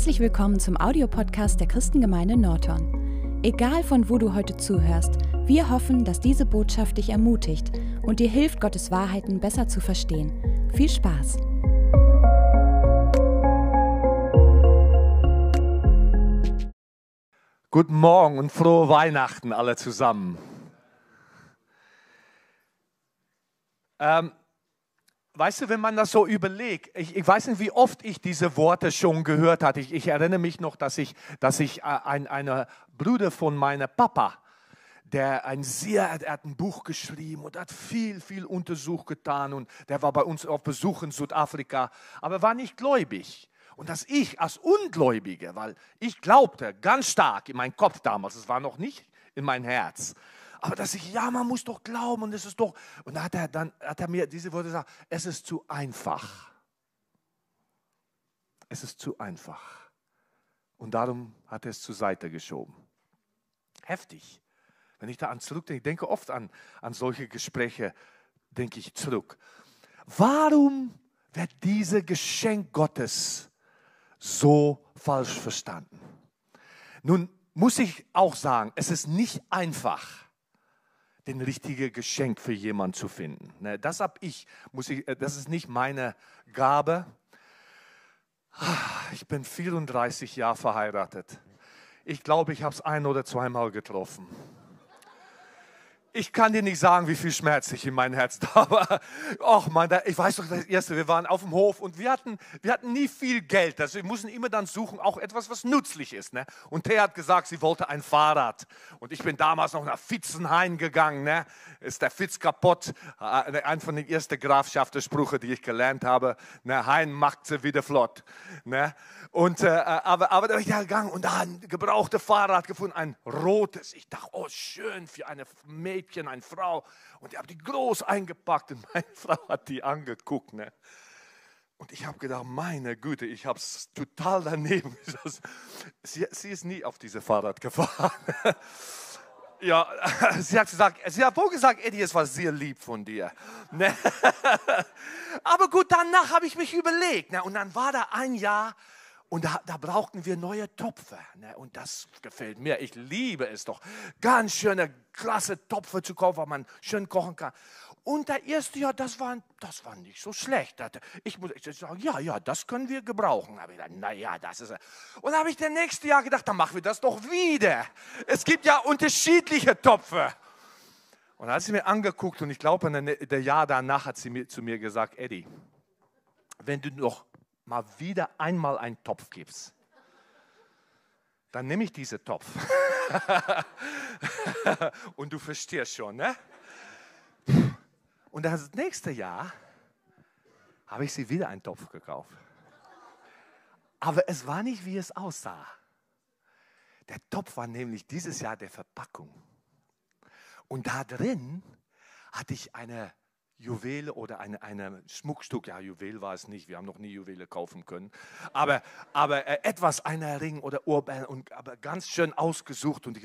Herzlich willkommen zum Audiopodcast der Christengemeinde Norton. Egal von wo du heute zuhörst, wir hoffen, dass diese Botschaft dich ermutigt und dir hilft, Gottes Wahrheiten besser zu verstehen. Viel Spaß! Guten Morgen und frohe Weihnachten alle zusammen. Ähm, weißt du, wenn man das so überlegt, ich, ich, weiß nicht, wie oft ich diese Worte schon gehört hatte. Ich, ich erinnere mich noch, dass ich, dass ich äh, ein eine Bruder von meiner Papa, der ein sehr, er hat ein Buch geschrieben und hat viel, viel Untersuch getan und der war bei uns auf Besuch in Südafrika, aber war nicht gläubig. Und dass ich als Ungläubige, weil ich glaubte ganz stark in meinem Kopf damals, es war noch nicht in mein Herz, aber dass ich, ja, man muss doch glauben und es ist doch. Und da hat er dann hat er mir diese Worte gesagt, es ist zu einfach. Es ist zu einfach. Und darum hat er es zur Seite geschoben. Heftig. Wenn ich da an zurückdenke, ich denke oft an, an solche Gespräche, denke ich zurück. Warum wird dieses Geschenk Gottes so falsch verstanden? Nun muss ich auch sagen, es ist nicht einfach den richtigen Geschenk für jemanden zu finden. Ne, das habe ich, muss ich, äh, das ist nicht meine Gabe. Ich bin 34 Jahre verheiratet. Ich glaube, ich habe es ein oder zweimal getroffen ich kann dir nicht sagen, wie viel Schmerz ich in mein Herz da habe. Och man, ich weiß doch das erste, wir waren auf dem Hof und wir hatten, wir hatten nie viel Geld. Also wir mussten immer dann suchen, auch etwas, was nützlich ist. Ne? Und Thea hat gesagt, sie wollte ein Fahrrad. Und ich bin damals noch nach Fitzenhain gegangen. Ne? Ist der Fitz kaputt? Äh, ein von den ersten Grafschaftersprüchen, die ich gelernt habe. Ne? Hein macht sie wieder flott. Ne? Und, äh, aber, aber da bin ich da gegangen und da ein gebrauchtes Fahrrad gefunden, ein rotes. Ich dachte, oh schön für eine Mädchen, eine Frau. Und ich habe die groß eingepackt und meine Frau hat die angeguckt. Ne? Und ich habe gedacht, meine Güte, ich habe es total daneben. Sie, sie ist nie auf dieses Fahrrad gefahren. Ja, sie hat gesagt, sie hat wohl gesagt, Eddie, es war sehr lieb von dir. Ne? Aber gut, danach habe ich mich überlegt. Ne? Und dann war da ein Jahr, und da, da brauchten wir neue Topfe. Ne? Und das gefällt mir. Ich liebe es doch. Ganz schöne, klasse Topfe zu kaufen, wo man schön kochen kann. Und der erste Jahr, das war, das war nicht so schlecht. Ich muss ich sagen, ja, ja, das können wir gebrauchen. Aber ich gedacht, naja, das ist. Und habe ich das nächste Jahr gedacht, dann machen wir das doch wieder. Es gibt ja unterschiedliche Topfe. Und dann hat sie mir angeguckt und ich glaube, der Jahr danach hat sie mir, zu mir gesagt, Eddie, wenn du noch mal wieder einmal einen Topf gibst, dann nehme ich diesen Topf. und du verstehst schon, ne? Und das nächste Jahr habe ich sie wieder einen Topf gekauft. Aber es war nicht, wie es aussah. Der Topf war nämlich dieses Jahr der Verpackung. Und da drin hatte ich eine Juwele oder ein eine Schmuckstück, ja, Juwel war es nicht, wir haben noch nie Juwele kaufen können, aber, aber äh, etwas, einer Ring oder Uhrbein, und, aber ganz schön ausgesucht. Und,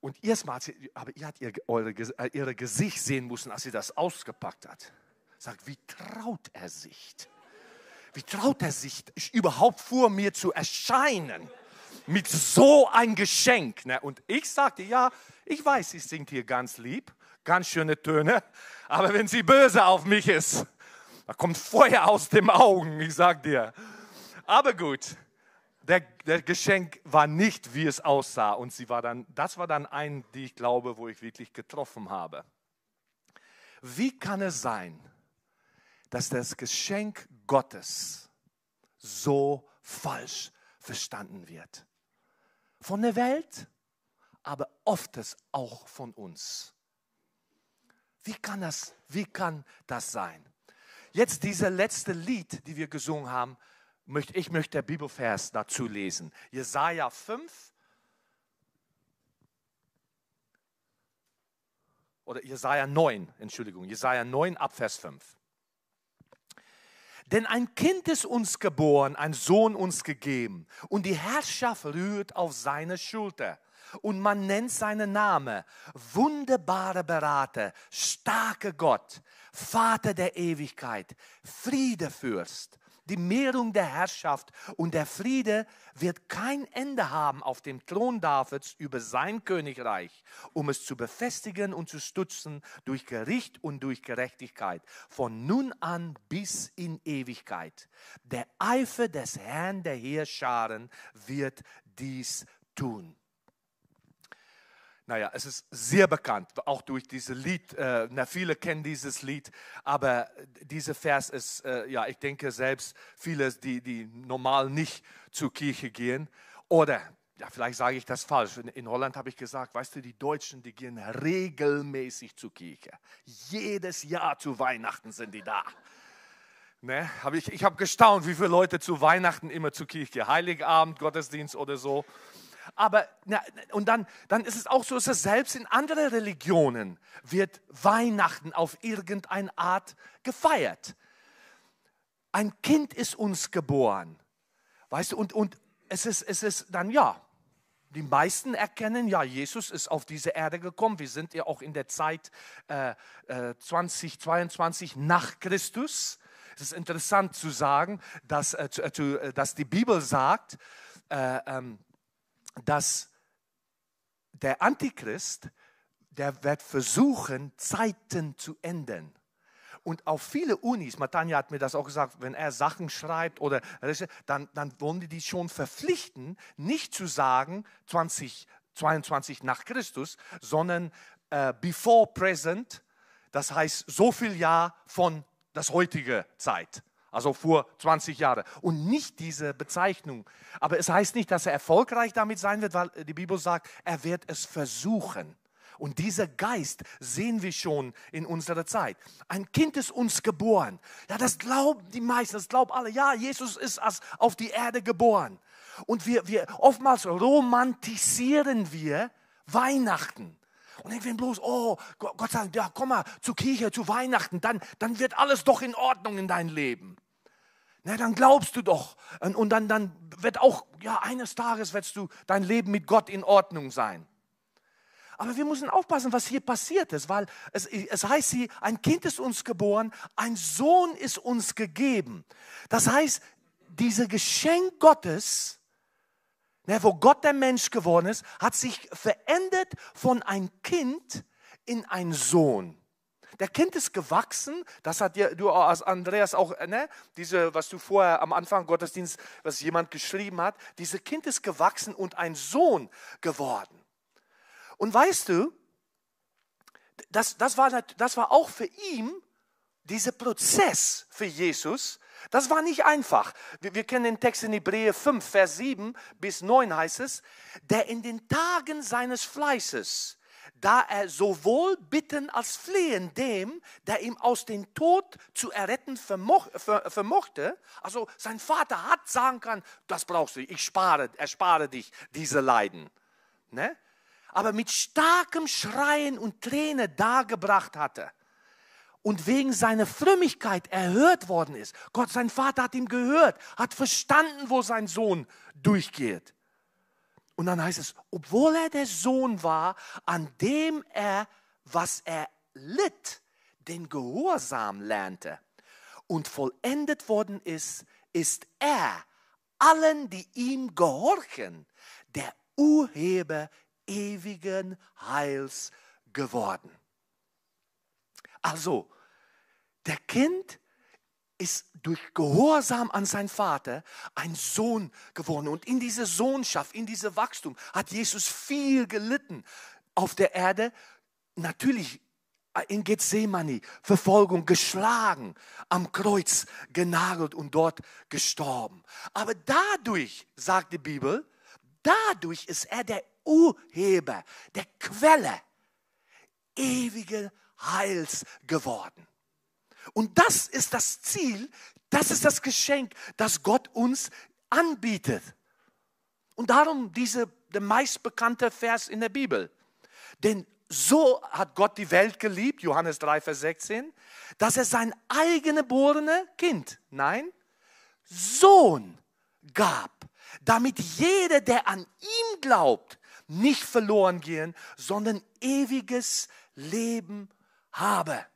und erstmal, aber ihr habt ihr, eure, äh, ihre Gesicht sehen müssen, als sie das ausgepackt hat. Sagt, wie traut er sich? Wie traut er sich überhaupt vor mir zu erscheinen? Mit so ein Geschenk. Ne? Und ich sagte, ja, ich weiß, sie singt hier ganz lieb ganz schöne Töne. Aber wenn sie böse auf mich ist, da kommt Feuer aus den Augen, ich sag dir. Aber gut, der, der, Geschenk war nicht, wie es aussah. Und sie war dann, das war dann ein, die ich glaube, wo ich wirklich getroffen habe. Wie kann es sein, dass das Geschenk Gottes so falsch verstanden wird? Von der Welt, aber oft auch von uns. Wie kann das, wie kann das sein? Jetzt dieser letzte Lied, die wir gesungen haben, möchte, ich möchte der Bibelvers dazu lesen. Jesaja 5 oder Jesaja 9, Entschuldigung, Jesaja 9 ab Vers 5. Denn ein Kind ist uns geboren, ein Sohn uns gegeben, und die Herrschaft rührt auf seine Schulter und man nennt seinen Namen wunderbare Berater, starke Gott, Vater der Ewigkeit, Friedefürst. die Mehrung der Herrschaft und der Friede wird kein Ende haben auf dem Thron Davids über sein Königreich, um es zu befestigen und zu stützen durch Gericht und durch Gerechtigkeit, von nun an bis in Ewigkeit. Der Eifer des Herrn der Heerscharen wird dies tun. Naja, es ist sehr bekannt, auch durch dieses Lied. Äh, na, viele kennen dieses Lied, aber dieser Vers ist, äh, ja, ich denke selbst viele, die, die normal nicht zur Kirche gehen. Oder, ja, vielleicht sage ich das falsch. In, in Holland habe ich gesagt, weißt du, die Deutschen, die gehen regelmäßig zur Kirche. Jedes Jahr zu Weihnachten sind die da. Ne, hab ich ich habe gestaunt, wie viele Leute zu Weihnachten immer zur Kirche, Heiligabend, Gottesdienst oder so. Aber na, und dann, dann ist es auch so, dass selbst in anderen Religionen wird Weihnachten auf irgendeine Art gefeiert. Ein Kind ist uns geboren, weißt du, und, und es, ist, es ist dann ja. Die meisten erkennen, ja, Jesus ist auf diese Erde gekommen. Wir sind ja auch in der Zeit äh, äh, 2022 nach Christus. Es ist interessant zu sagen, dass, äh, äh, dass die Bibel sagt, äh, ähm, dass der Antichrist, der wird versuchen, Zeiten zu ändern. Und auf viele Unis, Matanja hat mir das auch gesagt, wenn er Sachen schreibt oder dann, dann wollen die die schon verpflichten, nicht zu sagen 2022 nach Christus, sondern äh, before present, das heißt so viel Jahr von das heutige Zeit also vor 20 Jahren. Und nicht diese Bezeichnung. Aber es heißt nicht, dass er erfolgreich damit sein wird, weil die Bibel sagt, er wird es versuchen. Und dieser Geist sehen wir schon in unserer Zeit. Ein Kind ist uns geboren. Ja, das glauben die meisten, das glauben alle. Ja, Jesus ist auf die Erde geboren. Und wir, wir oftmals romantisieren wir Weihnachten. Und denken wir bloß, oh, Gott sei Dank, ja, komm mal zur Kirche, zu Weihnachten, dann, dann wird alles doch in Ordnung in dein Leben. Na, dann glaubst du doch. Und dann, dann wird auch, ja, eines Tages wirst du dein Leben mit Gott in Ordnung sein. Aber wir müssen aufpassen, was hier passiert ist, weil es, es heißt hier, ein Kind ist uns geboren, ein Sohn ist uns gegeben. Das heißt, dieses Geschenk Gottes, ne, wo Gott der Mensch geworden ist, hat sich verändert von ein Kind in ein Sohn. Der Kind ist gewachsen, das hat dir, du als Andreas auch, ne, diese, was du vorher am Anfang Gottesdienst, was jemand geschrieben hat, dieses Kind ist gewachsen und ein Sohn geworden. Und weißt du, das, das, war, das war auch für ihn, dieser Prozess für Jesus, das war nicht einfach. Wir, wir, kennen den Text in Hebräer 5, Vers 7 bis 9 heißt es, der in den Tagen seines Fleißes da er sowohl bitten als flehen dem, der ihm aus dem Tod zu erretten vermoch, ver, vermochte. Also sein Vater hat sagen können, das brauchst du, ich spare, erspare dich diese Leiden. Ne? Aber mit starkem Schreien und Tränen dargebracht hatte und wegen seiner Frömmigkeit erhört worden ist. Gott, sein Vater hat ihm gehört, hat verstanden, wo sein Sohn durchgeht. Und dann heißt es, obwohl er der Sohn war, an dem er, was er litt, den Gehorsam lernte und vollendet worden ist, ist er allen, die ihm gehorchen, der Urheber ewigen Heils geworden. Also, der Kind ist durch Gehorsam an seinen Vater ein Sohn geworden. Und in diese Sohnschaft, in diese Wachstum hat Jesus viel gelitten auf der Erde. Natürlich in Gethsemane, Verfolgung, geschlagen, am Kreuz genagelt und dort gestorben. Aber dadurch, sagt die Bibel, dadurch ist er der Urheber, der Quelle ewigen Heils geworden. Und das ist das Ziel, das ist das Geschenk, das Gott uns anbietet. Und darum diese, der meistbekannte Vers in der Bibel. Denn so hat Gott die Welt geliebt, Johannes 3, Vers 16, dass er sein eigengeborene Kind, nein, Sohn gab, damit jeder, der an ihm glaubt, nicht verloren gehen, sondern ewiges Leben habe.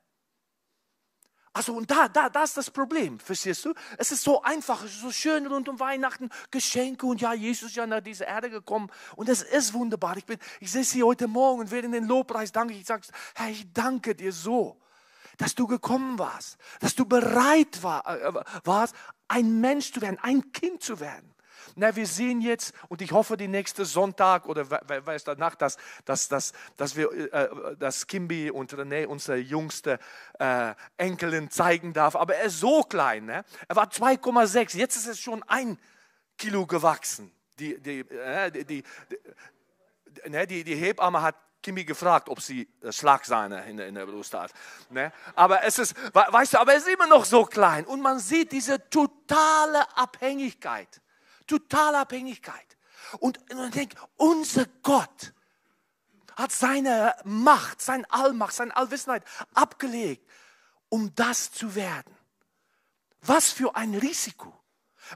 Also und da, da, da ist das Problem, verstehst du? Es ist so einfach, so schön rund um Weihnachten, Geschenke und ja, Jesus ist ja nach dieser Erde gekommen und es ist wunderbar. Ich, bin, ich sehe sie heute Morgen und werde in den Lobpreis danke. Ich sage, Herr, ich danke dir so, dass du gekommen warst, dass du bereit war, äh, warst, ein Mensch zu werden, ein Kind zu werden. Na, wir sehen jetzt, und ich hoffe, die nächste Sonntag oder weiß danach, dass, dass, dass, dass wir äh, dass Kimby und René, unsere jüngste äh, Enkelin, zeigen darf. Aber er ist so klein. Ne? Er war 2,6. Jetzt ist es schon ein Kilo gewachsen. Die, die, äh, die, die, die, ne, die, die Hebamme hat Kimi gefragt, ob sie Schlagsahne in, in der Brust hat. Ne? Aber es ist, weißt du, aber er ist immer noch so klein. Und man sieht diese totale Abhängigkeit. Totale Abhängigkeit. Und man denkt, unser Gott hat seine Macht, seine Allmacht, seine Allwissenheit abgelegt, um das zu werden. Was für ein Risiko.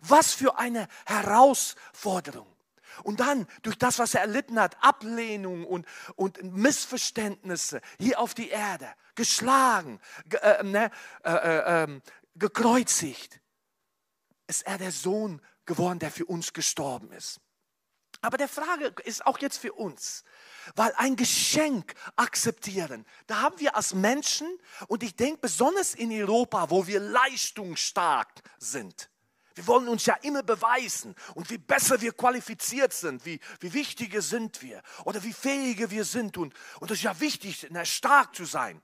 Was für eine Herausforderung. Und dann durch das, was er erlitten hat, Ablehnung und, und Missverständnisse hier auf die Erde, geschlagen, ge, äh, ne, äh, äh, ähm, gekreuzigt, ist er der Sohn geworden, der für uns gestorben ist. Aber der Frage ist auch jetzt für uns, weil ein Geschenk akzeptieren, da haben wir als Menschen, und ich denke besonders in Europa, wo wir leistungsstark sind, wir wollen uns ja immer beweisen und wie besser wir qualifiziert sind, wie, wie wichtiger sind wir oder wie fähiger wir sind. Und, und es ist ja wichtig, stark zu sein.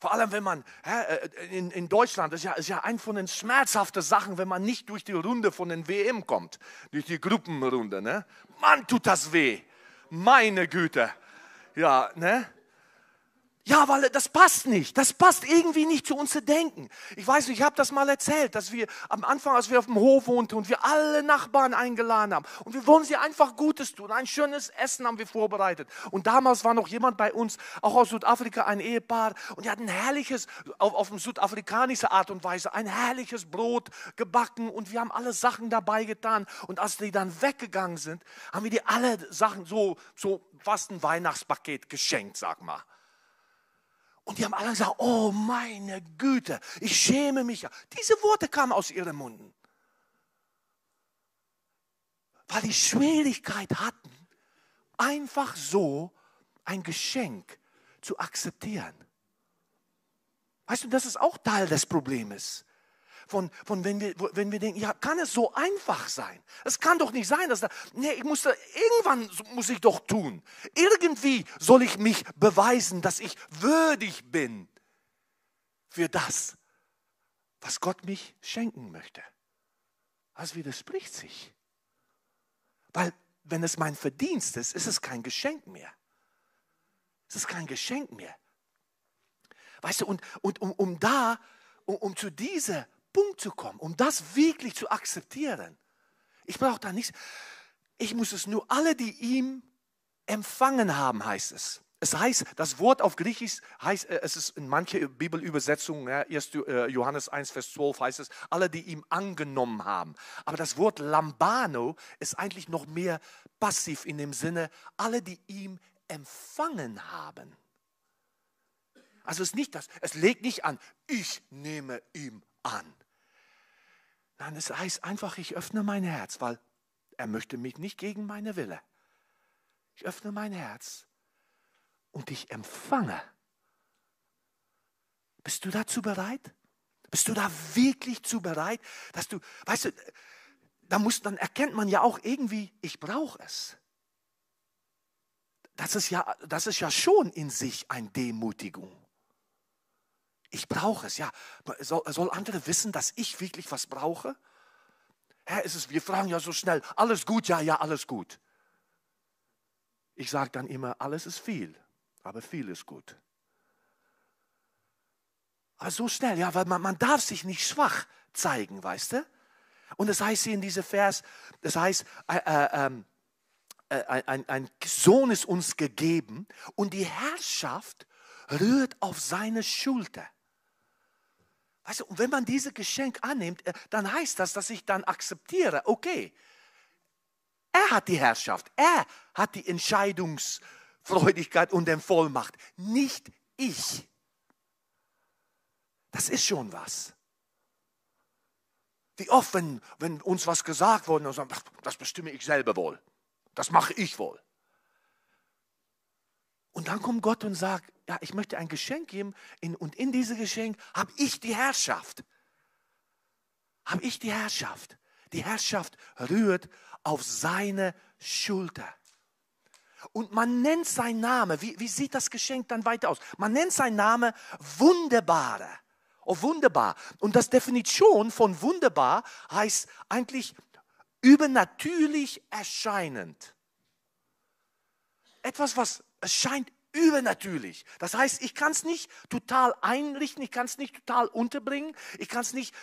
Vor allem, wenn man äh, in, in Deutschland, das ist ja, ist ja ein von den schmerzhaften Sachen, wenn man nicht durch die Runde von den WM kommt, durch die Gruppenrunde. Ne? Mann, tut das weh. Meine Güte. Ja, ne? Ja, weil das passt nicht. Das passt irgendwie nicht zu unserem Denken. Ich weiß nicht, ich habe das mal erzählt, dass wir am Anfang, als wir auf dem Hof wohnten und wir alle Nachbarn eingeladen haben und wir wollen sie einfach Gutes tun. Ein schönes Essen haben wir vorbereitet. Und damals war noch jemand bei uns, auch aus Südafrika, ein Ehepaar und die hatten ein herrliches, auf, auf eine südafrikanische Art und Weise, ein herrliches Brot gebacken und wir haben alle Sachen dabei getan. Und als die dann weggegangen sind, haben wir die alle Sachen so, so fast ein Weihnachtspaket geschenkt, sag mal. Und die haben alle gesagt, oh meine Güte, ich schäme mich. Diese Worte kamen aus ihren Munden. Weil die Schwierigkeit hatten, einfach so ein Geschenk zu akzeptieren. Weißt du, das ist auch Teil des Problems von, von wenn, wir, wenn wir denken, ja, kann es so einfach sein? Es kann doch nicht sein, dass da, nee, ich muss da, irgendwann muss ich doch tun. Irgendwie soll ich mich beweisen, dass ich würdig bin für das, was Gott mich schenken möchte. Das widerspricht sich. Weil wenn es mein Verdienst ist, ist es kein Geschenk mehr. Es ist kein Geschenk mehr. Weißt du, und, und um, um da, um, um zu dieser Punkt zu kommen, um das wirklich zu akzeptieren. Ich brauche da nichts. Ich muss es nur alle, die ihm empfangen haben, heißt es. Es heißt, das Wort auf Griechisch heißt, äh, es ist in manche Bibelübersetzungen, ja, 1. Äh, Johannes 1, Vers 12 heißt es, alle, die ihm angenommen haben. Aber das Wort Lambano ist eigentlich noch mehr passiv in dem Sinne, alle, die ihm empfangen haben. Also es nicht das, es legt nicht an, ich nehme ihm an. Nein, es heißt einfach, ich öffne mein Herz, weil er möchte mich nicht gegen meine Wille. Ich öffne mein Herz und ich empfange. Bist du dazu bereit? Bist du da wirklich zu bereit, dass du, weißt du, da muss, dann erkennt man ja auch irgendwie, ich brauche es. Das ist, ja, das ist ja schon in sich eine Demutigung. Ich brauche es, ja. Soll, soll andere wissen, dass ich wirklich was brauche? Herr, ist es, wir fragen ja so schnell, alles gut, ja, ja, alles gut. Ich sage dann immer, alles ist viel, aber viel ist gut. Aber so schnell, ja, weil man, man darf sich nicht schwach zeigen, weißt du? Und das heißt hier in diesem Vers, das heißt, äh, äh, ähm, äh, ein, ein Sohn ist uns gegeben und die Herrschaft rührt auf seine Schulter. Weißt du, und wenn man dieses Geschenk annimmt, äh, dann heißt das, dass ich dann akzeptiere, okay, er hat die Herrschaft, er hat die Entscheidungsfreudigkeit und den Vollmacht, nicht ich. Das ist schon was. Wie oft, wenn, wenn uns was gesagt wurde, sagen, das bestimme ich selber wohl. Das mache ich wohl. Und dann kommt Gott und sagt, ja, ich möchte ein Geschenk geben in, und in diesem Geschenk habe ich die Herrschaft. Habe ich die Herrschaft. Die Herrschaft rührt auf seine Schulter. Und man nennt sein Name, wie, wie sieht das Geschenk dann weiter aus? Man nennt sein Name Wunderbare. Oh, wunderbar. Und das Definition von wunderbar heißt eigentlich übernatürlich erscheinend. Etwas, was erscheint übernatürlich. Das heißt, ich kann es nicht total einrichten, ich kann es nicht total unterbringen, ich kann es nicht,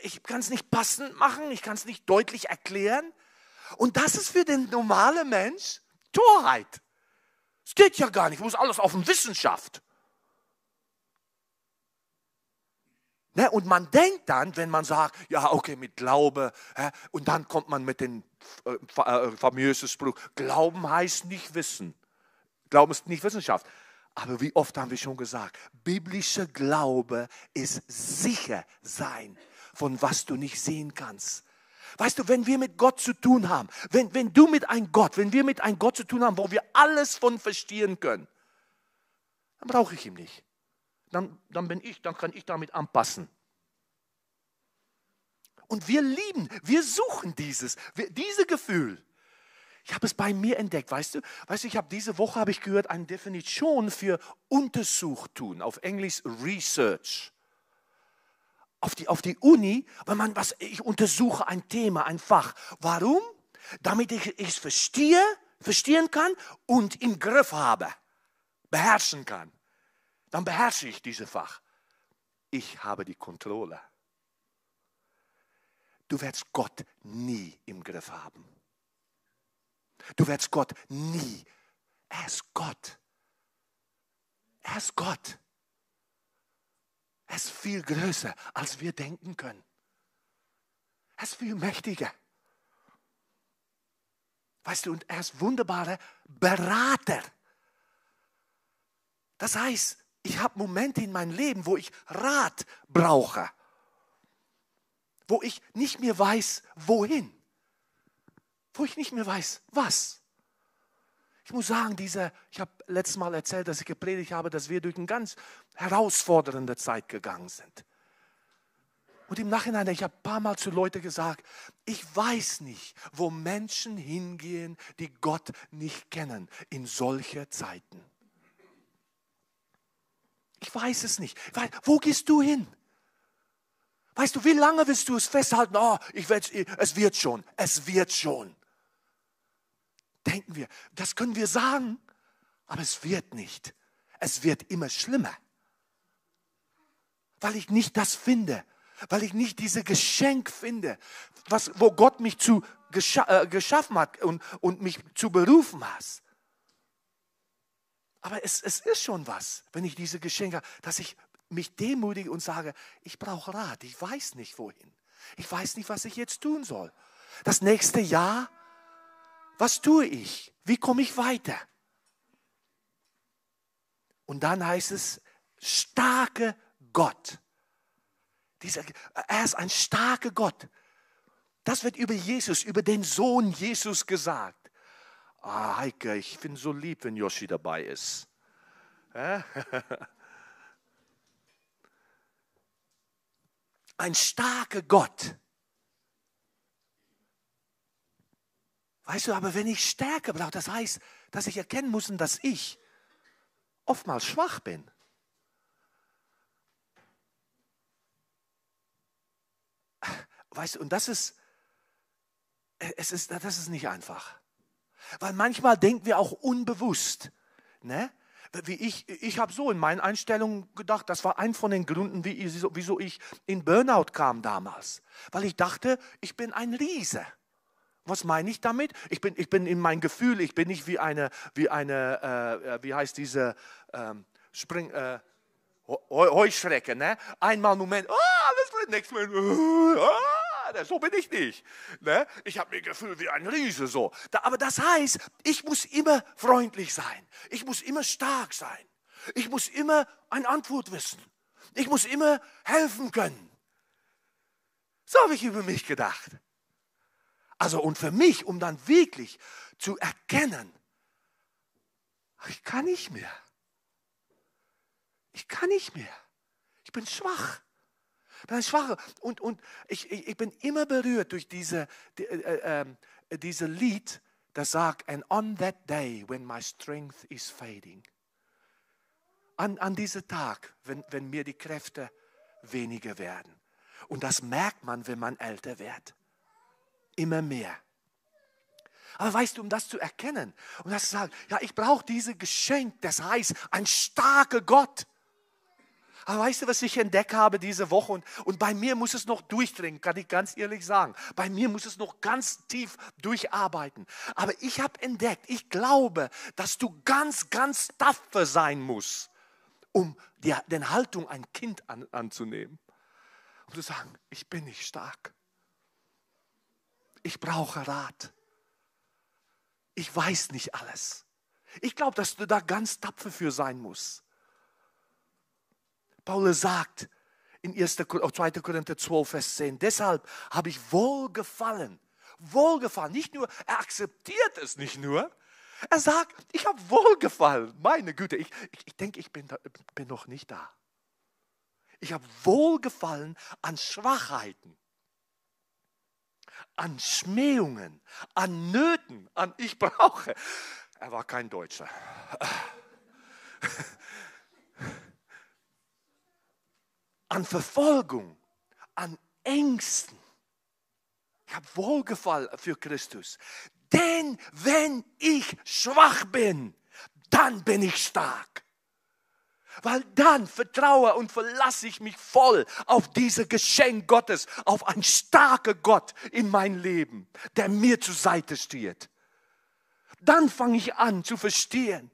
ich nicht passend machen, ich kann es nicht deutlich erklären. Und das ist für den normalen Mensch Torheit. Es geht ja gar nicht, muss alles auf Wissenschaft. Ne, und man denkt dann, wenn man sagt, ja, okay, mit Glaube, hä, und dann kommt man mit dem äh, äh, famösen Spruch, Glauben heißt nicht Wissen. Glauben ist nicht Wissenschaft. Aber wie oft haben wir schon gesagt, biblischer Glaube ist sicher sein von was du nicht sehen kannst. Weißt du, wenn wir mit Gott zu tun haben, wenn, wenn du mit einem Gott, wenn wir mit einem Gott zu tun haben, wo wir alles von verstehen können, dann brauche ich ihn nicht. Dann, dann bin ich, dann kann ich damit anpassen. Und wir lieben, wir suchen dieses, dieses Gefühl. Ich habe es bei mir entdeckt, weißt du? Weißt du, ich habe diese Woche habe ich gehört eine Definition für Untersuchtun, auf Englisch Research auf die, auf die Uni, weil man was, ich untersuche ein Thema, ein Fach. Warum? Damit ich es verstehe, verstehen kann und im Griff habe, beherrschen kann. Dann beherrsche ich dieses Fach. Ich habe die Kontrolle. Du wirst Gott nie im Griff haben. Du wirst Gott nie. Er ist Gott. Er ist Gott. Er ist viel größer, als wir denken können. Er ist viel mächtiger. Weißt du, und er ist wunderbarer Berater. Das heißt, ich habe Momente in meinem Leben, wo ich Rat brauche, wo ich nicht mehr weiß, wohin, wo ich nicht mehr weiß, was. Ich muss sagen, diese, ich habe letztes Mal erzählt, dass ich gepredigt habe, dass wir durch eine ganz herausfordernde Zeit gegangen sind. Und im Nachhinein, ich habe ein paar Mal zu Leuten gesagt, ich weiß nicht, wo Menschen hingehen, die Gott nicht kennen in solche Zeiten. Ich weiß es nicht. Wo gehst du hin? Weißt du, wie lange willst du es festhalten? Oh, ich es wird schon, es wird schon denken wir, das können wir sagen, aber es wird nicht. Es wird immer schlimmer. Weil ich nicht das finde, weil ich nicht diese Geschenk finde, was, wo Gott mich zu gescha äh, geschaffen hat und, und mich zu berufen hat. Aber es, es ist schon was, wenn ich diese Geschenke, dass ich mich demütige und sage, ich brauche Rat, ich weiß nicht wohin. Ich weiß nicht, was ich jetzt tun soll. Das nächste Jahr was tue ich? Wie komme ich weiter? Und dann heißt es, starke Gott. Dieser, er ist ein starker Gott. Das wird über Jesus, über den Sohn Jesus gesagt. Ah, Heike, ich finde so lieb, wenn Yoshi dabei ist. Ein starker Gott. Weißt du, aber wenn ich Stärke brauche, das heißt, dass ich erkennen muss, dass ich oftmals schwach bin. Weißt du, und das ist, es ist, das ist nicht einfach. Weil manchmal denken wir auch unbewusst, ne? Wie ich, ich habe so in meinen Einstellungen gedacht, das war ein von den Gründen, wie, wieso ich in Burnout kam damals. Weil ich dachte, ich bin ein Riese. Was meine ich damit? Ich bin, ich bin in mein Gefühl, ich bin nicht wie eine, wie eine, äh, äh wie heißt diese ähm, Spring, äh, Heuschrecke, ne? Einmal Moment, ah, das wird nichts mehr. Ah, so bin ich nicht. Ne? Ich habe mir Gefühl wie ein Riese so. Da, aber das heißt, ich muss immer freundlich sein. Ich muss immer stark sein. Ich muss immer eine Antwort wissen. Ich muss immer helfen können. So habe ich über mich gedacht. Also und für mich, um dann wirklich zu erkennen, ich kann nicht mehr. Ich kann nicht mehr. Ich bin schwach. Ich bin schwach. Und, und ich, ich, bin immer berührt durch diese, die, äh, äh, diese Lied, das sagt, and on that day when my strength is fading. An, an diesem Tag, wenn, wenn mir die Kräfte weniger werden. Und das merkt man, wenn man älter wird. Immer mehr. Aber weißt du, um das zu erkennen, um das zu sagen, ja, ich brauche dieses Geschenk, das heißt, ein starker Gott. Aber weißt du, was ich entdeckt habe diese Woche? Und, und bei mir muss es noch durchdringen, kann ich ganz ehrlich sagen. Bei mir muss es noch ganz tief durcharbeiten. Aber ich habe entdeckt, ich glaube, dass du ganz, ganz tapfer sein musst, um die, den Haltung ein Kind an, anzunehmen. Um zu sagen, ich bin nicht stark. Ich brauche Rat. Ich weiß nicht alles. Ich glaube, dass du da ganz tapfer für sein musst. Paulus sagt in 1. 2. Korinther 12, Vers 10, deshalb habe ich wohlgefallen. Wohlgefallen. Nicht nur, er akzeptiert es nicht nur, er sagt, ich habe wohlgefallen. Meine Güte, ich, ich, ich denke, ich bin, da, bin noch nicht da. Ich habe wohlgefallen an Schwachheiten, an Schmähungen, an Nöten, an ich brauche. Er war kein Deutscher an Verfolgung, an Ängsten. Ich habe Wohlgefallen für Christus. Denn wenn ich schwach bin, dann bin ich stark. Weil dann vertraue und verlasse ich mich voll auf dieses Geschenk Gottes, auf einen starken Gott in mein Leben, der mir zur Seite steht. Dann fange ich an zu verstehen,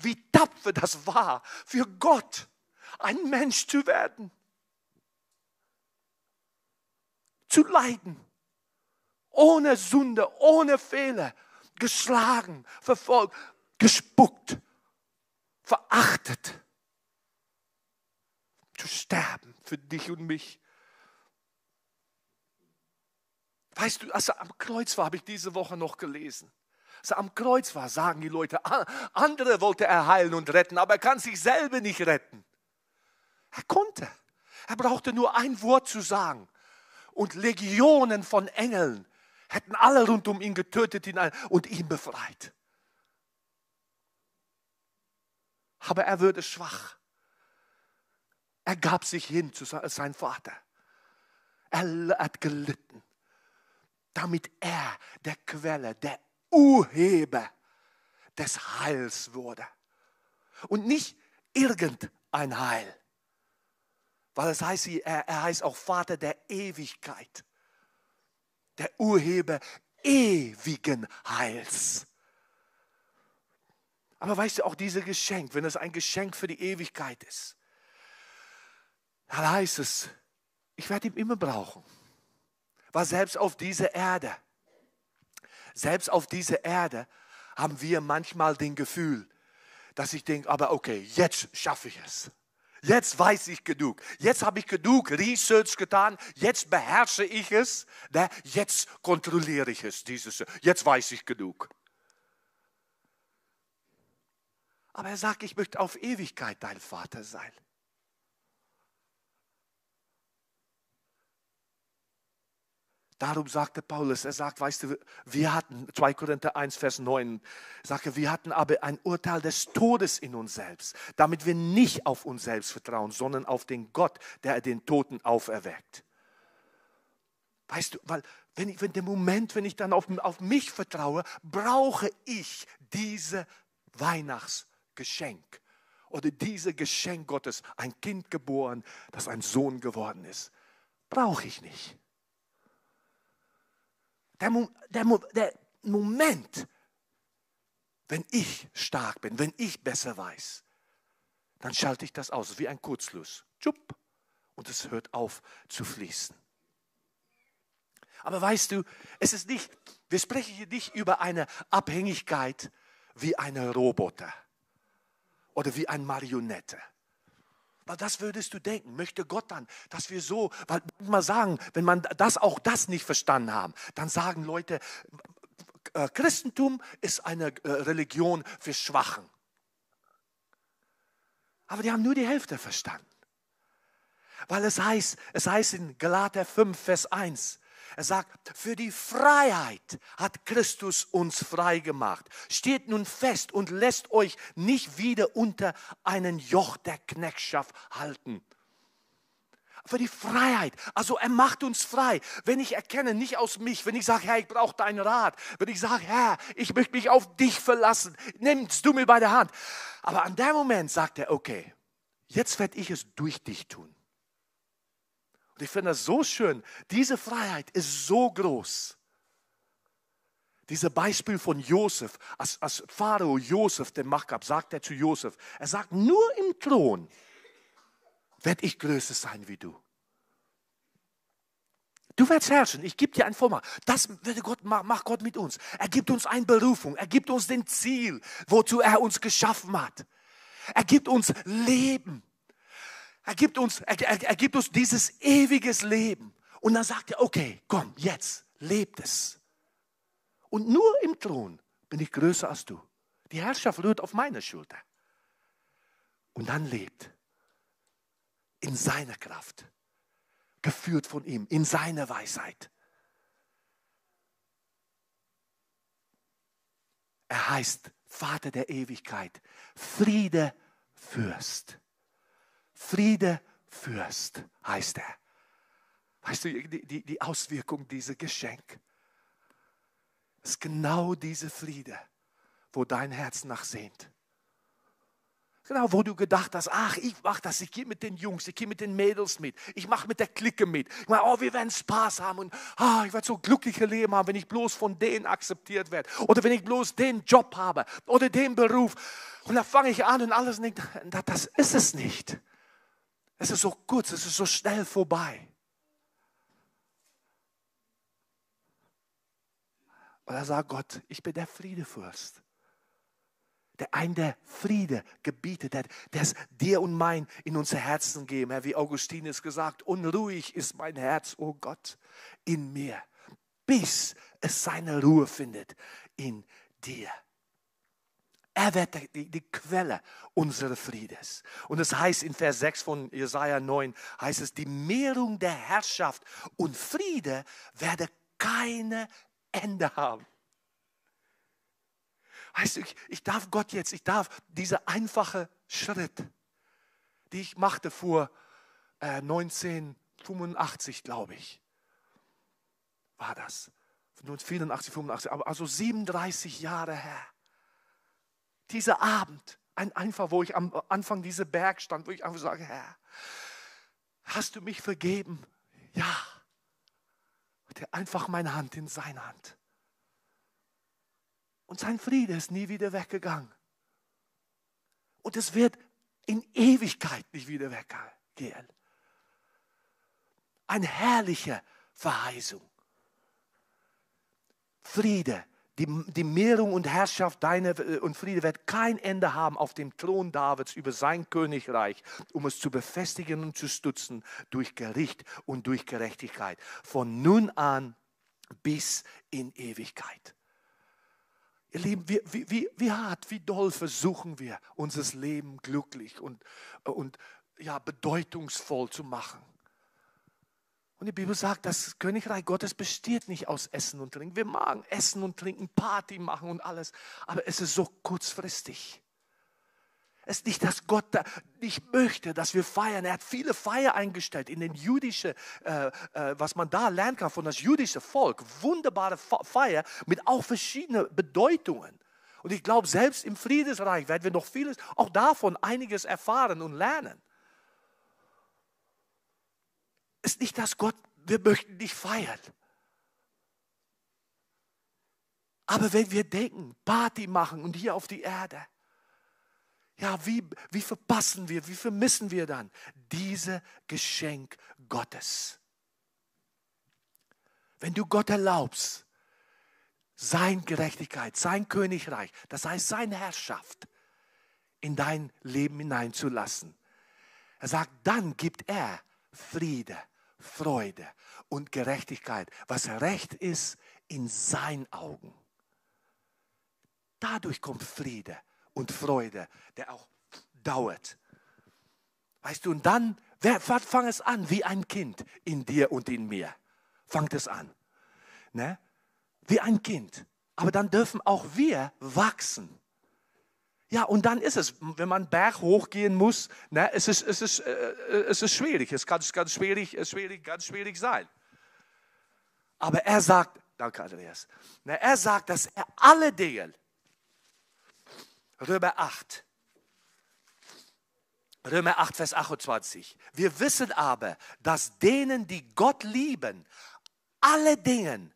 wie tapfer das war für Gott, ein Mensch zu werden. zu leiden. Ohne Sünde, ohne Fehler. Geschlagen, verfolgt, gespuckt, verachtet. Zu sterben für dich und mich. Weißt du, als er am Kreuz war, habe ich diese Woche noch gelesen. Als er am Kreuz war, sagen die Leute, andere wollte er heilen und retten, aber er kann sich selber nicht retten. Er konnte. Er brauchte nur ein Wort zu sagen und Legionen von Engeln hätten alle rund um ihn getötet und ihn befreit. Aber er würde schwach. Er gab sich hin zu seinem Vater. Er hat gelitten, damit er der Quelle, der Urheber des Heils wurde. Und nicht irgendein Heil, weil es heißt, er, er heißt auch Vater der Ewigkeit, der Urheber ewigen Heils. Aber weißt du, auch dieses Geschenk, wenn es ein Geschenk für die Ewigkeit ist, dann heißt es, ich werde ihn immer brauchen. Weil selbst auf dieser Erde, selbst auf dieser Erde haben wir manchmal den Gefühl, dass ich denke, aber okay, jetzt schaffe ich es. Jetzt weiß ich genug. Jetzt habe ich genug Research getan. Jetzt beherrsche ich es. Ne? Jetzt kontrolliere ich es. Dieses, jetzt weiß ich genug. Aber er sagt, ich möchte auf Ewigkeit dein Vater sein. Darum sagte Paulus, er sagt, weißt du, wir hatten, 2 Korinther 1, Vers 9, sagte, wir hatten aber ein Urteil des Todes in uns selbst, damit wir nicht auf uns selbst vertrauen, sondern auf den Gott, der den Toten auferweckt. Weißt du, weil wenn, ich, wenn der Moment, wenn ich dann auf, auf mich vertraue, brauche ich diese Weihnachtsgeschenk oder diese Geschenk Gottes, ein Kind geboren, das ein Sohn geworden ist. Brauche ich nicht. Der, der, der Moment, wenn ich stark bin, wenn ich besser weiß, dann schalte ich das aus, wie ein Kurzschluss. Tschupp, und es hört auf zu fließen. Aber weißt du, es ist nicht, wir sprechen hier nicht über eine Abhängigkeit wie eine Roboter oder wie eine Marionette. Weil das würdest du denken, möchte Gott dann, dass wir so, weil mal sagen, wenn man das auch das nicht verstanden haben, dann sagen Leute, äh, Christentum ist eine äh, Religion für Schwachen. Aber die haben nur die Hälfte verstanden. Weil es heißt, es heißt in Galater 5, Vers 1, er sagt, für die Freiheit hat Christus uns frei gemacht. Steht nun fest und lässt euch nicht wieder unter einen Joch der Knechtschaft halten. Für die Freiheit. Also er macht uns frei. Wenn ich erkenne, nicht aus mich, wenn ich sage, Herr, ich brauche deinen Rat, wenn ich sage, Herr, ich möchte mich auf dich verlassen, nimmst du mir bei der Hand. Aber an dem Moment sagt er, okay, jetzt werde ich es durch dich tun. Und ich finde das so schön. Diese Freiheit ist so groß. Dieses Beispiel von Josef, als, als Pharao Josef den Macht gab, sagt er zu Josef, er sagt, nur im Thron werde ich größer sein wie du. Du wirst herrschen, ich gebe dir ein Vollmacht. Das wird Gott, macht Gott mit uns. Er gibt uns eine Berufung, er gibt uns den Ziel, wozu er uns geschaffen hat. Er gibt uns Leben. Er gibt uns, er, er, er gibt uns dieses ewiges Leben. Und dann sagt er, okay, komm, jetzt, lebt es. Und nur im Thron bin ich größer als du. Die Herrschaft ruht auf meiner Schulter. Und dann lebt in seiner Kraft, geführt von ihm, in seiner Weisheit. Er heißt Vater der Ewigkeit, Friede Fürst. Friede Fürst heißt er. Weißt du, die, die, die Auswirkung dieser Geschenk ist genau diese Friede, wo dein Herz nachsehnt. Genau, wo du gedacht hast, ach, ich mach das, ich gehe mit den Jungs, ich gehe mit den Mädels mit, ich mache mit der Clique mit. Ich meine, oh, wir werden Spaß haben und ah, ich werde so glückliche Leben haben, wenn ich bloß von denen akzeptiert werde oder wenn ich bloß den Job habe oder den Beruf. Und dann fange ich an und alles das ist es nicht. Es ist so kurz, es ist so schnell vorbei. Und da sagt Gott, ich bin der Friedefürst. Der ein, der Friede gebietet hat, der es dir und mein in unser Herzen geben. Herr, wie Augustinus gesagt, unruhig ist mein Herz, o oh Gott, in mir, bis es seine Ruhe findet in dir. Er wird die, die, Quelle unseres Friedes. Und es heißt in Vers 6 von Jesaja 9, heißt es, die Mehrung der Herrschaft und Friede werde keine Ende haben. Weißt du, ich, ich darf Gott jetzt, ich darf diese einfache Schritt, die ich machte vor äh, 1985, glaube ich, war das. 84, 85, also 37 Jahre her dieser Abend, ein, einfach, wo ich am Anfang dieser Berg stand, wo ich einfach sage, Herr, hast du mich vergeben? Ja. Und er einfach meine Hand in seine Hand. Und sein Friede ist nie wieder weggegangen. Und es wird in Ewigkeit nicht wieder weggehen. Eine herrliche Verheißung. Friede die, die Mehrung und Herrschaft deiner äh, und Friede wird kein Ende haben auf dem Thron Davids über sein Königreich, um es zu befestigen und zu stützen durch Gericht und durch Gerechtigkeit. Von nun an bis in Ewigkeit. Ihr Lieben, wie, wie, wie, wie hart, wie doll versuchen wir, unser Leben glücklich und, und ja, bedeutungsvoll zu machen. Und die Bibel sagt, das Königreich Gottes besteht nicht aus Essen und Trinken. Wir magen Essen und Trinken, Party machen und alles, aber es ist so kurzfristig. Es ist nicht, dass Gott da nicht möchte, dass wir feiern. Er hat viele Feier eingestellt in den jüdischen, äh, äh, was man da lernen kann von das jüdische Volk. Wunderbare Feier mit auch verschiedenen Bedeutungen. Und ich glaube, selbst im Friedensreich werden wir noch vieles, auch davon einiges erfahren und lernen ist nicht, dass Gott, wir möchten nicht feiern. Aber wenn wir denken, Party machen und hier auf die Erde, ja, wie, wie verpassen wir, wie vermissen wir dann diese Geschenk Gottes? Wenn du Gott erlaubst, sein Gerechtigkeit, sein Königreich, das heißt seine Herrschaft in dein Leben hineinzulassen, Er sagt, dann gibt er Friede, Freude und Gerechtigkeit, was recht ist in seinen Augen. Dadurch kommt Friede und Freude, der auch dauert. Weißt du, und dann fang es an wie ein Kind in dir und in mir. Fangt es an. Ne? Wie ein Kind. Aber dann dürfen auch wir wachsen. Ja, und dann ist es, wenn man Berg hochgehen muss, ne, es, ist, es, ist, äh, es ist schwierig. Es kann ganz schwierig, schwierig, ganz schwierig sein. Aber er sagt, danke Andreas, ne, er sagt, dass er alle Dinge, Römer 8, Römer 8, Vers 28. Wir wissen aber, dass denen, die Gott lieben, alle Dinge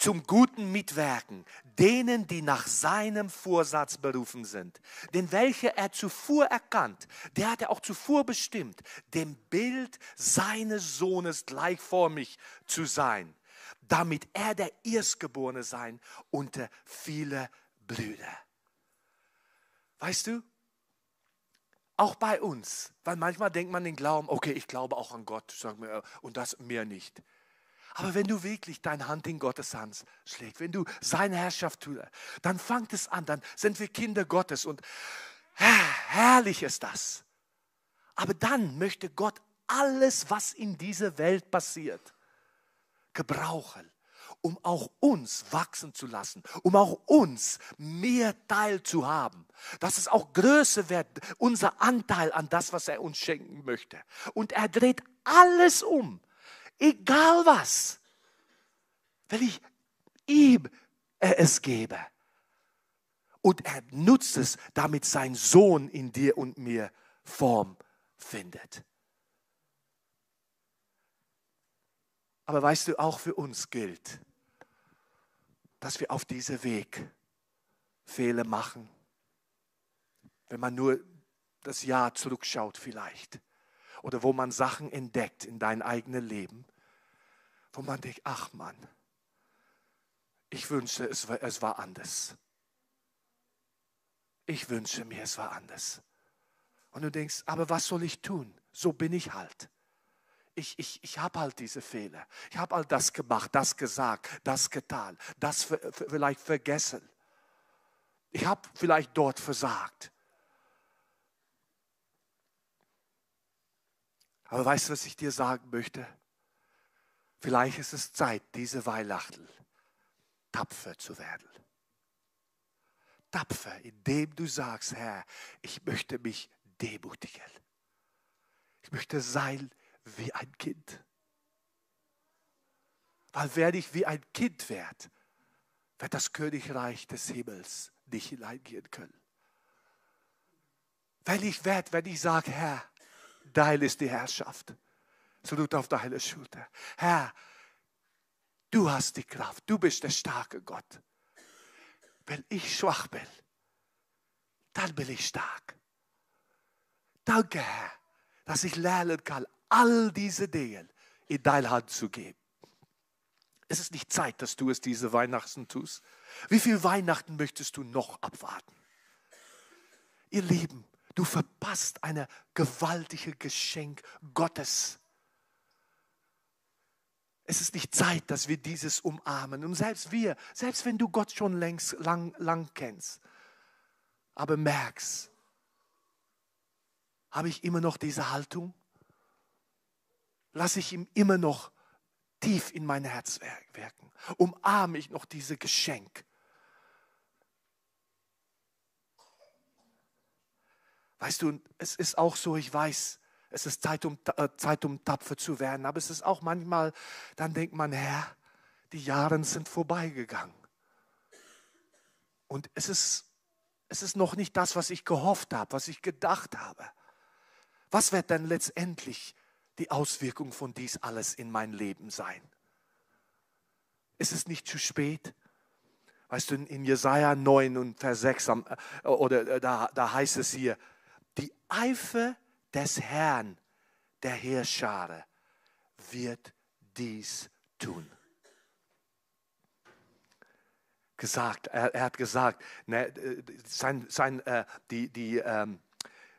zum Guten mitwirken, denen, die nach seinem Vorsatz berufen sind. Denn welche er zuvor erkannt, der hat er auch zuvor bestimmt, dem Bild seines Sohnes gleichförmig zu sein, damit er der Erstgeborene sein unter viele Brüder. Weißt du, auch bei uns, weil manchmal denkt man den Glauben, okay, ich glaube auch an Gott, und das mehr nicht. Aber wenn du wirklich deine Hand in Gottes Hand schlägst, wenn du seine Herrschaft tust, dann fängt es an, dann sind wir Kinder Gottes und herrlich ist das. Aber dann möchte Gott alles, was in dieser Welt passiert, gebrauchen, um auch uns wachsen zu lassen, um auch uns mehr Teil zu haben. Dass es auch größer wird, unser Anteil an das, was er uns schenken möchte. Und er dreht alles um, egal was, weil ich ihm es gebe. Und er nutzt es, damit sein Sohn in dir und mir Form findet. Aber weißt du, auch für uns gilt, dass wir auf diesem Weg Fehler machen. Wenn man nur das Jahr zurückschaut vielleicht. Oder wo man Sachen entdeckt in dein eigenes Leben, wo man denkt, ach Mann, ich wünsche, es war, es war anders. Ich wünsche mir, es war anders. Und du denkst, aber was soll ich tun? So bin ich halt. Ich, ich, ich habe halt diese Fehler. Ich habe all das gemacht, das gesagt, das getan, das vielleicht vergessen. Ich habe vielleicht dort versagt. Aber weißt du, was ich dir sagen möchte? Vielleicht ist es Zeit, diese Weihnachten tapfer zu werden. Tapfer, indem du sagst, Herr, ich möchte mich demutigen. Ich möchte sein wie ein Kind. Weil wer ich wie ein Kind werde, wird das Königreich des Himmels nicht hineingehen können. Wenn ich werde, wenn ich sage, Herr, dein ist die Herrschaft, so tut auf deine Schulter. Herr, Du hast die Kraft. Du bist der starke Gott. Wenn ich schwach bin, dann bin ich stark. Danke, Herr, dass ich lernen kann, all diese Dinge in deine Hand zu geben. Es ist nicht Zeit, dass du es diese Weihnachten tust. Wie viel Weihnachten möchtest du noch abwarten? Ihr Lieben, du verpasst ein gewaltiges Geschenk Gottes. Es ist nicht Zeit, dass wir dieses umarmen. Und selbst wir, selbst wenn du Gott schon längst, lang, lang kennst, aber merkst, habe ich immer noch diese Haltung? Lasse ich ihm immer noch tief in mein Herz wirken? Umarme ich noch dieses Geschenk? Weißt du, es ist auch so, ich weiß, es ist Zeit um, äh, Zeit, um tapfer zu werden. Aber es ist auch manchmal, dann denkt man, Herr, die Jahre sind vorbeigegangen. Und es ist, es ist noch nicht das, was ich gehofft habe, was ich gedacht habe. Was wird denn letztendlich die Auswirkung von dies alles in mein Leben sein? Ist es nicht zu spät? Weißt du, in Jesaja 9 und Vers 6, äh, oder äh, da, da heißt es hier, Eifer des Herrn der Heerschare wird dies tun. Gesagt, er, er hat gesagt, ne, sein, sein, äh, die, die, ähm,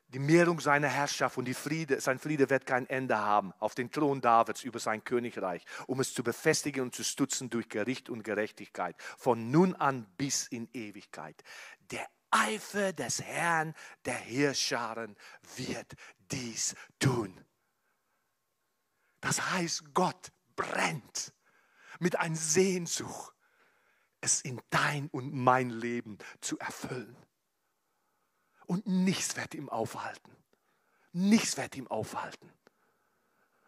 die Mehrung seiner Herrschaft und die Friede, sein Friede wird kein Ende haben auf den Thron Davids über sein Königreich, um es zu befestigen und zu stützen durch Gericht und Gerechtigkeit, von nun an bis in Ewigkeit. Der Eifer des Herrn der Heerscharen wird dies tun. Das heißt, Gott brennt mit einer Sehnsucht, es in dein und mein Leben zu erfüllen. Und nichts wird ihm aufhalten. Nichts wird ihm aufhalten.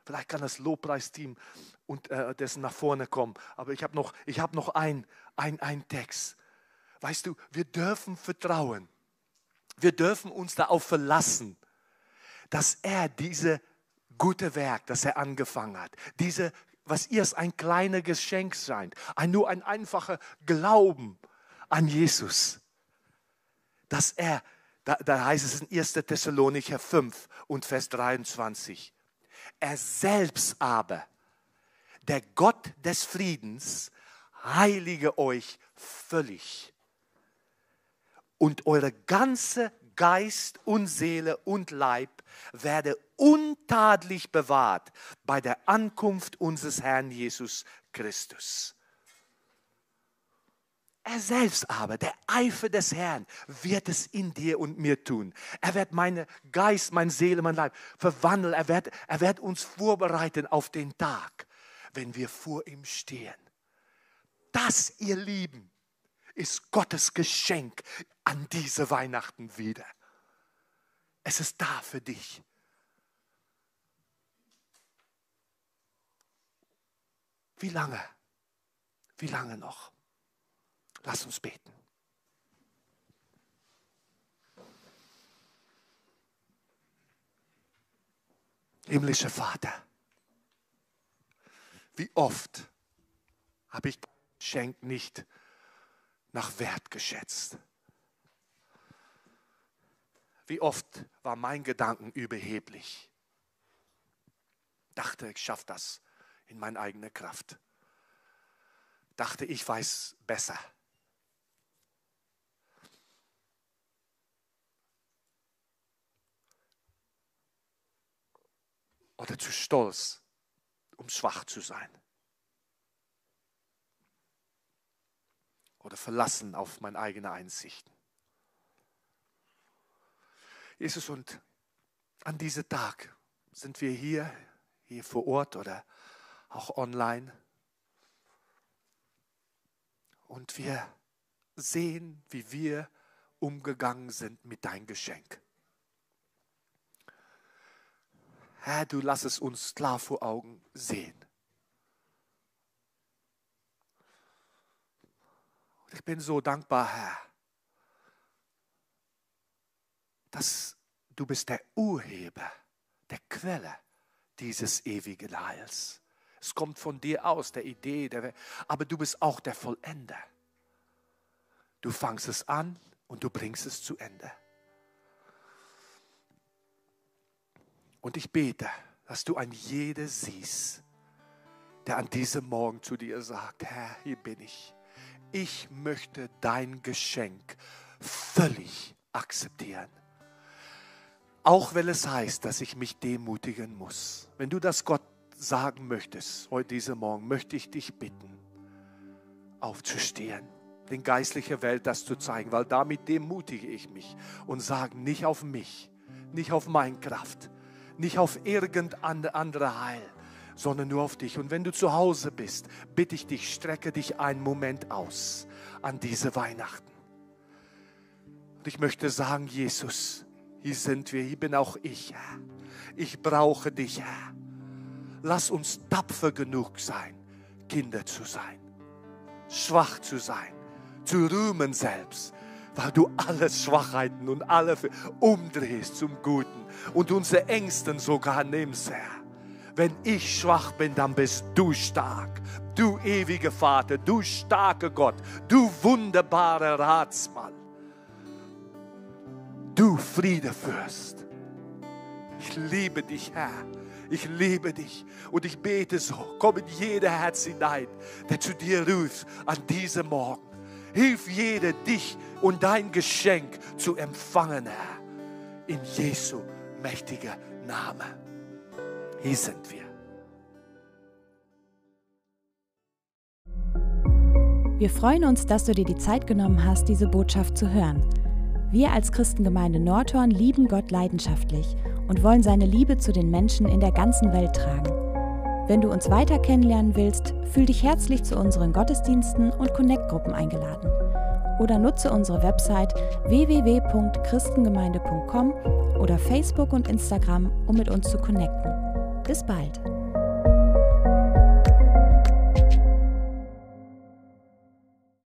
Vielleicht kann das Lobpreisteam und äh, dessen nach vorne kommen. Aber ich habe noch, hab noch ein, ein, ein Text. Weißt du, wir dürfen vertrauen. Wir dürfen uns darauf verlassen, dass er diese gute Werk, das er angefangen hat, diese, was es ein kleines Geschenk seid, ein, nur ein einfacher Glauben an Jesus, dass er da, da heißt es in 1. Thessalonicher 5 und Vers 23. Er selbst aber, der Gott des Friedens, heilige euch völlig und eure ganze Geist und Seele und Leib werde untadlich bewahrt bei der Ankunft unseres Herrn Jesus Christus. Er selbst aber, der Eifer des Herrn, wird es in dir und mir tun. Er wird meine Geist, meine Seele, mein Leib verwandeln. Er wird, er wird uns vorbereiten auf den Tag, wenn wir vor ihm stehen. Das, ihr Lieben, ist Gottes Geschenk an diese Weihnachten wieder. Es ist da für dich. Wie lange? Wie lange noch? Lass uns beten. Himmlischer Vater, wie oft habe ich Geschenk nicht nach Wert geschätzt? Wie oft war mein Gedanken überheblich? Dachte, ich schaffe das in meine eigene Kraft. Dachte, ich weiß besser. oder zu stolz, um schwach zu sein. Oder verlassen auf meine eigene Einsichten. Jesus, und an diesem Tag sind wir hier, hier vor Ort oder auch online. Und wir sehen, wie wir umgegangen sind mit deinem Geschenk. Herr, du lass es uns klar vor Augen sehen. Und ich bin so dankbar, Herr, dass du bist der Urheber, der Quelle dieses ewigen Heils. Es kommt von dir aus, der Idee, der, aber du bist auch der Vollender. Du fangst es an und du bringst es zu Ende. Und ich bete, dass du an jede siehst, der an diesem Morgen zu dir sagt, Herr, hier bin ich. Ich möchte dein Geschenk völlig akzeptieren. Auch wenn es heißt, dass ich mich demutigen muss. Wenn du das Gott sagen möchtest, heute diesen Morgen, möchte ich dich bitten, aufzustehen, den geistlichen Welt das zu zeigen, weil damit demutige ich mich und sage nicht auf mich, nicht auf meine Kraft, nicht auf irgendeine andere Heil, sondern nur auf dich. Und wenn du zu Hause bist, bitte ich dich, strecke dich einen Moment aus an diese Weihnachten. Und ich möchte sagen, Jesus, hier sind wir, hier bin auch ich. Ich brauche dich. Lass uns tapfer genug sein, Kinder zu sein, schwach zu sein, zu rühmen selbst, weil du alle Schwachheiten und alle umdrehst zum Guten und unsere Ängsten sogar nimmst, Herr. Wenn ich schwach bin, dann bist du stark. Du ewiger Vater, du starker Gott, du wunderbarer Ratsmann, du Friedefürst. Ich liebe dich, Herr. Ich liebe dich und ich bete so. Komm in jeder Herz hinein, der zu dir ruft an diesem Morgen. Hilf jeder, dich und dein Geschenk zu empfangen, Herr. in Jesu mächtiger Name. Hier sind wir. Wir freuen uns, dass du dir die Zeit genommen hast, diese Botschaft zu hören. Wir als Christengemeinde Nordhorn lieben Gott leidenschaftlich und wollen seine Liebe zu den Menschen in der ganzen Welt tragen. Wenn du uns weiter kennenlernen willst, fühl dich herzlich zu unseren Gottesdiensten und Connect-Gruppen eingeladen. Oder nutze unsere Website www.christengemeinde.com oder Facebook und Instagram, um mit uns zu connecten. Bis bald.